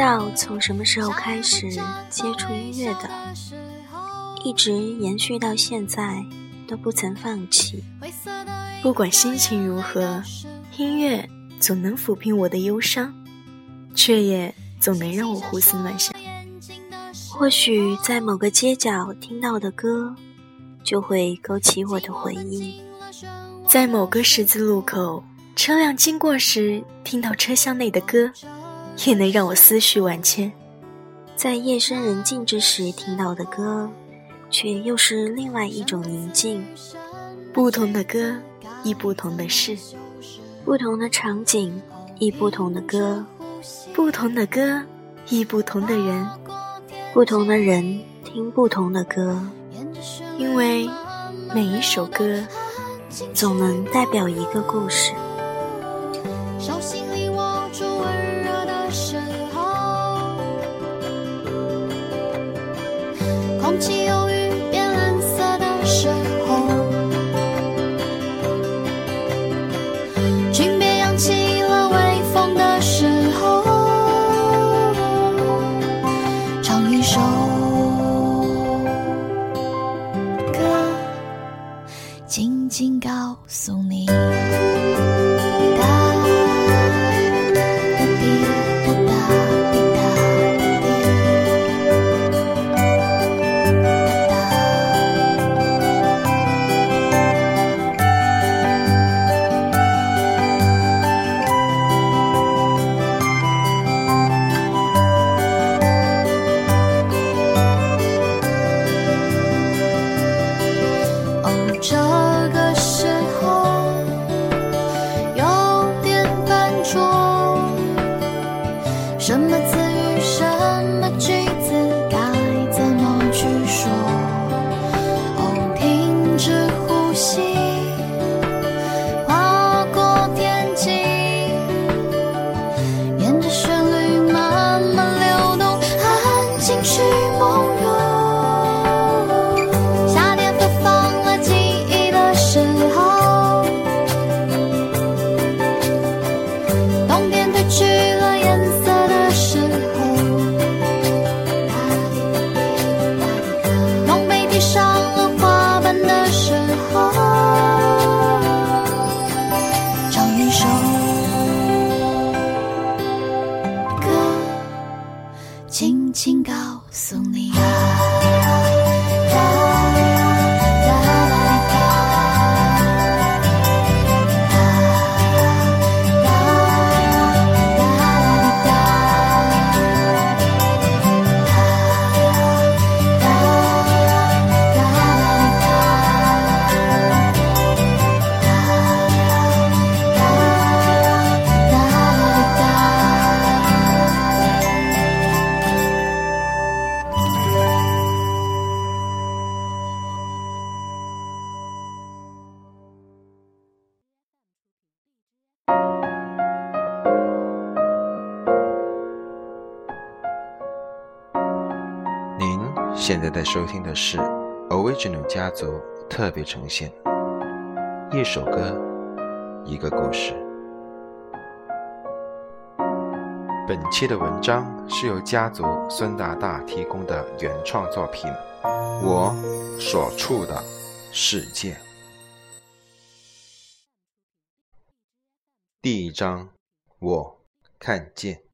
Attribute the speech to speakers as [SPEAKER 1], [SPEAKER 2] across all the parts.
[SPEAKER 1] 不知道从什么时候开始接触音乐的，一直延续到现在都不曾放弃。
[SPEAKER 2] 不管心情如何，音乐总能抚平我的忧伤，却也总能让我胡思乱想。
[SPEAKER 1] 或许在某个街角听到的歌，就会勾起我的回忆；
[SPEAKER 2] 在某个十字路口，车辆经过时听到车厢内的歌，也能让我思绪万千。
[SPEAKER 1] 在夜深人静之时听到的歌，却又是另外一种宁静。
[SPEAKER 2] 不同的歌，亦不同的事；
[SPEAKER 1] 不同的场景，亦不同的歌；
[SPEAKER 2] 不同的歌，亦不同的人；
[SPEAKER 1] 不同的人听不同的歌，
[SPEAKER 2] 因为每一首歌，
[SPEAKER 1] 总能代表一个故事。
[SPEAKER 3] 起忧郁变蓝色的时候，裙边扬起了微风的时候，唱一首歌，静静告诉你。
[SPEAKER 4] 在收听的是 Original 家族特别呈现，一首歌，一个故事。本期的文章是由家族孙大大提供的原创作品，《我所处的世界》。第一章，我看见。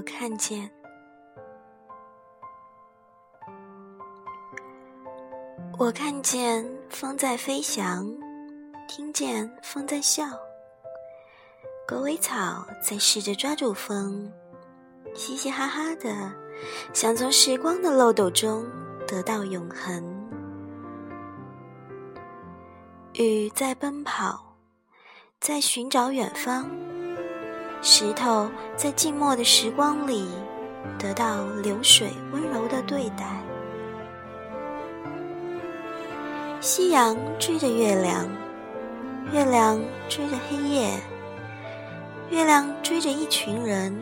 [SPEAKER 1] 我看见，我看见风在飞翔，听见风在笑。狗尾草在试着抓住风，嘻嘻哈哈的，想从时光的漏斗中得到永恒。雨在奔跑，在寻找远方。石头在寂寞的时光里得到流水温柔的对待夕阳追着月亮月亮追着黑夜月亮追着一群人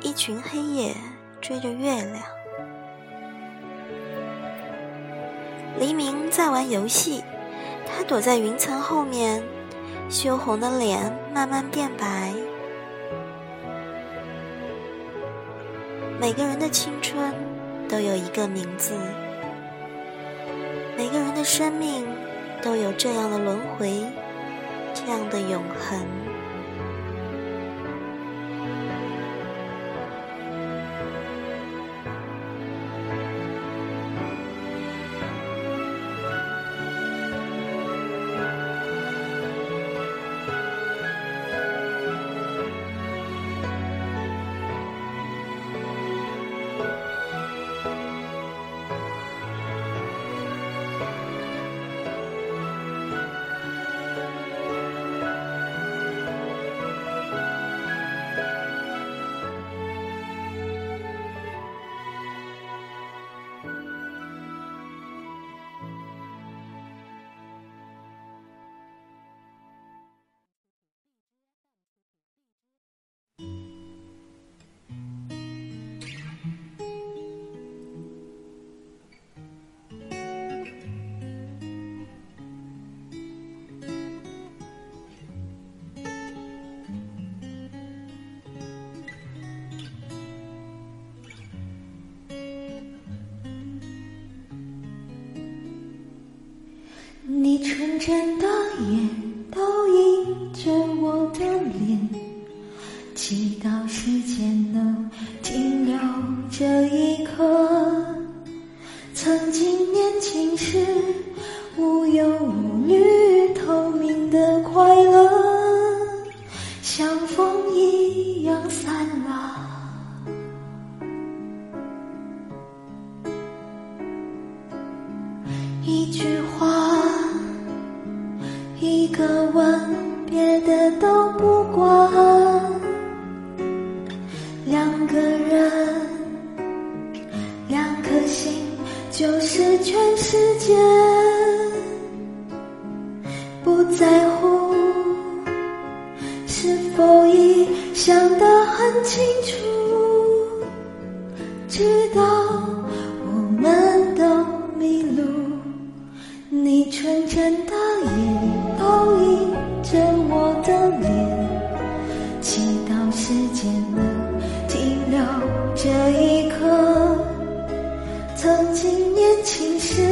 [SPEAKER 1] 一群黑夜追着月亮。黎明在玩游戏他躲在云层后面羞红的脸慢慢变白每个人的青春都有一个名字。每个人的生命都有这样的轮回这样的永恒。
[SPEAKER 5] 真的脸祈祷时间能停留这一刻。曾经年轻时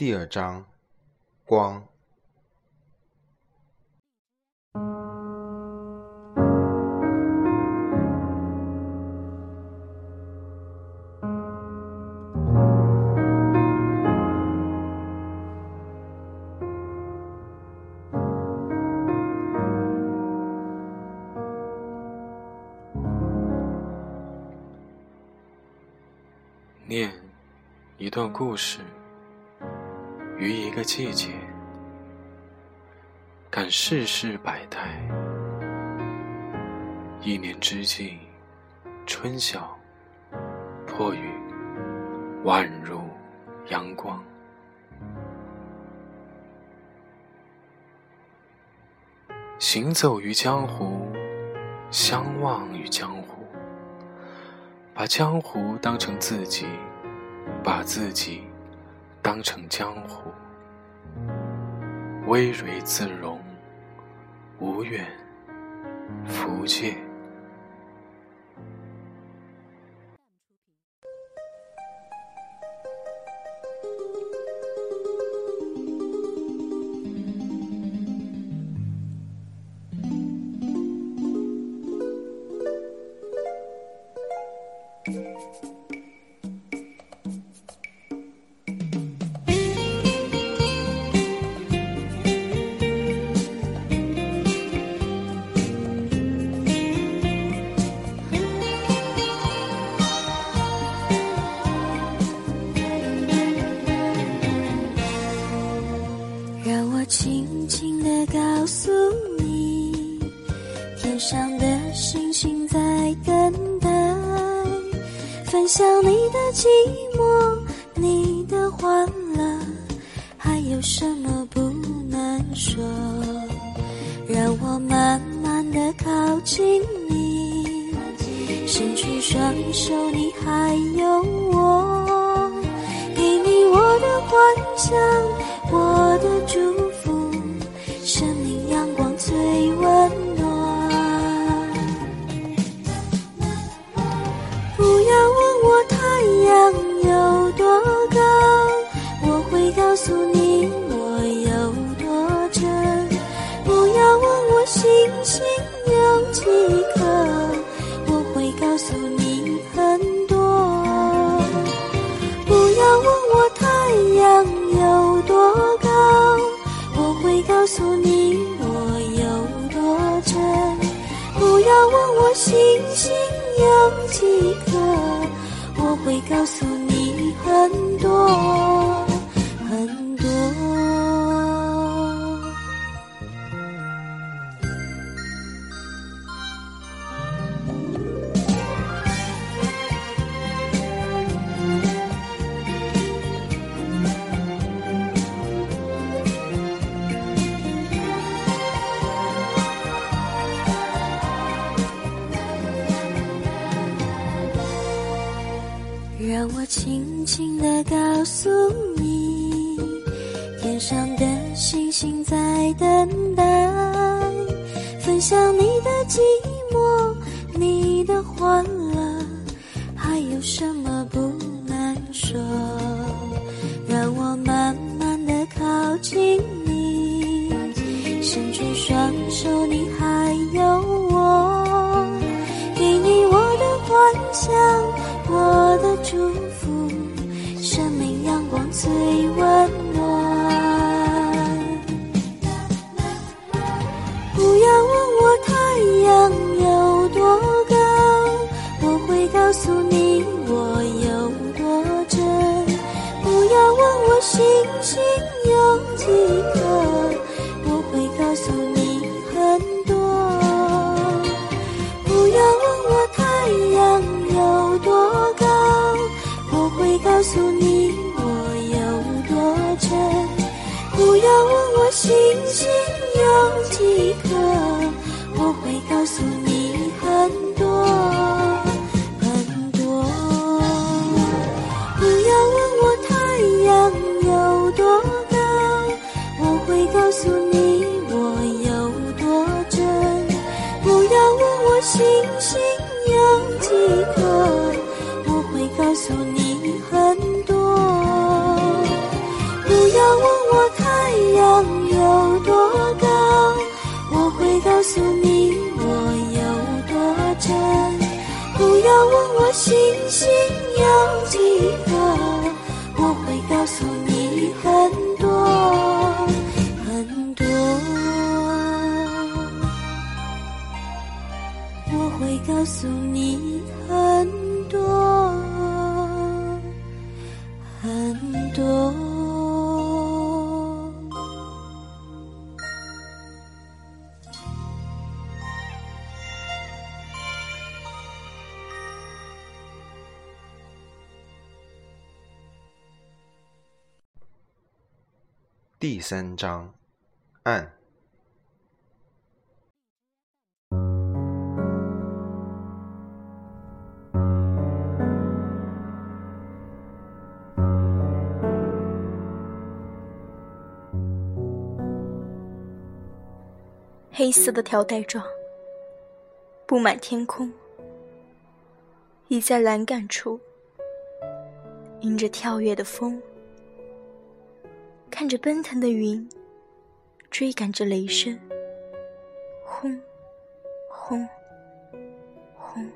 [SPEAKER 4] 第二章，光。
[SPEAKER 6] 念一段故事，于一个季节，感世事百态。一年之计，春晓，破雨，宛如阳光。行走于江湖，相忘于江湖。把江湖当成自己，把自己当成江湖，微蕤自容，无怨福界。
[SPEAKER 1] 诉你，天上的星星在等待，分享你的寂寞，你的欢乐，还有什么不能说？让我慢慢的靠近你，伸出双手，你还有我，给你我的幻想，我的祝诉你。让我轻轻地告诉你，天上的星星在等待，分享你的寂寞，你的欢乐，还有什么不能说？让我慢慢地靠近你，伸出双手，你还有我，给你我的幻想。星星有几颗，我会告诉你很多。不要问我太阳有多高，不会。告诉你我有多真，不要问我星星有诉你我有多真，不要问我星星有几颗，我会告诉你很多很多，我会告诉你
[SPEAKER 4] 第三章，暗。
[SPEAKER 2] 黑色的条带状，布满天空，倚在栏杆处，迎着跳跃的风。看着奔腾的云，追赶着雷声，轰，轰，轰，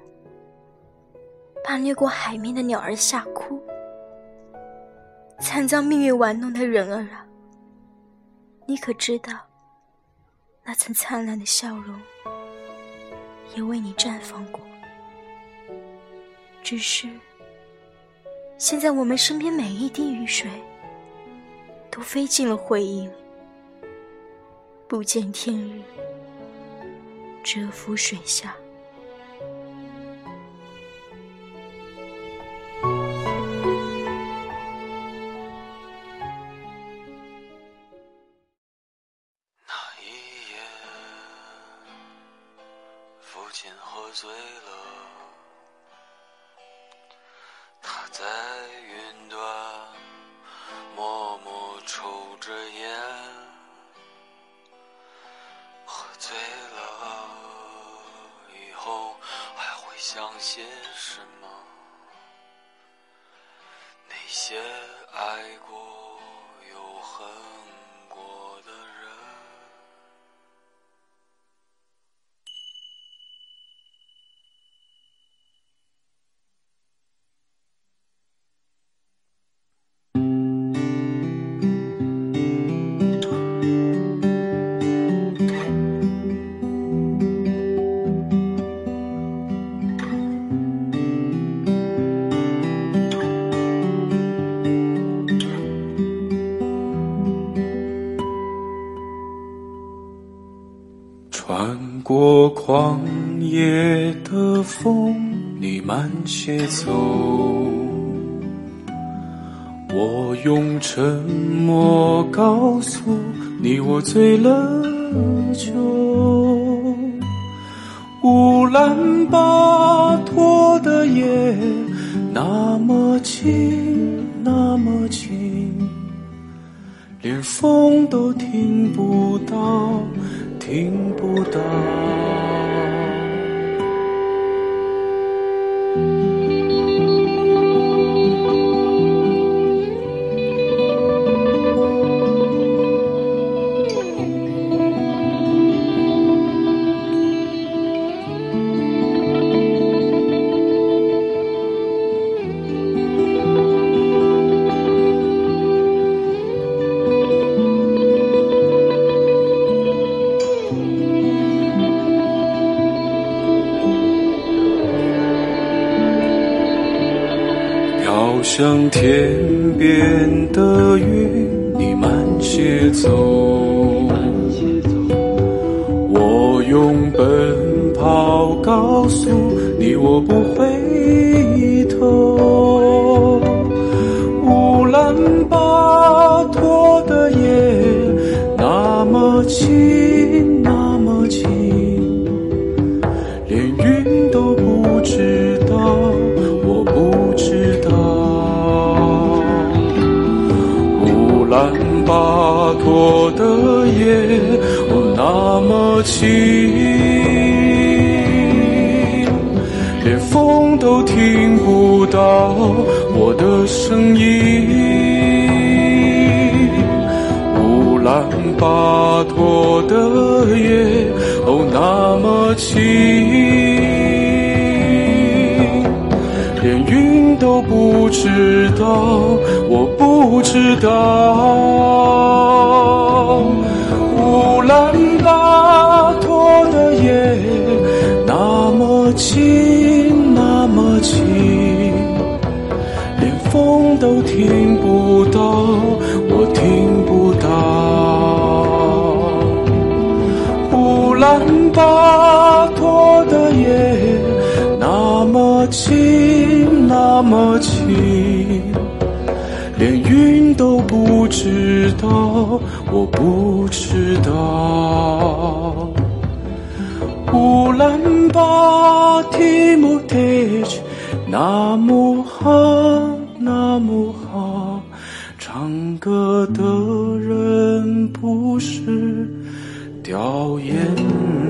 [SPEAKER 2] 把掠过海面的鸟儿吓哭。惨遭命运玩弄的人儿啊，你可知道，那曾灿烂的笑容，也为你绽放过。只是，现在我们身边每一滴雨水。都飞进了回忆里，不见天日，蛰伏水下。
[SPEAKER 6] 醉了以后还会想些什么？那些爱过旷野的风，你慢些走。我用沉默告诉你，我醉了酒。乌兰巴托的夜那么静，那么静，连风都听不到。听不到。像天边的云，你慢些走。巴托的夜，哦，那么静，连风都听不到我的声音。乌兰巴托的夜，哦，那么静，我不知道，我不知道。乌兰巴托的夜那么静，那么静，连风都听不到，我听不到。乌兰巴托的夜那么静，那么轻，连云都不知道，我不知道。乌兰巴提木特，那么好，那么好，唱歌的人不是。掉眼泪。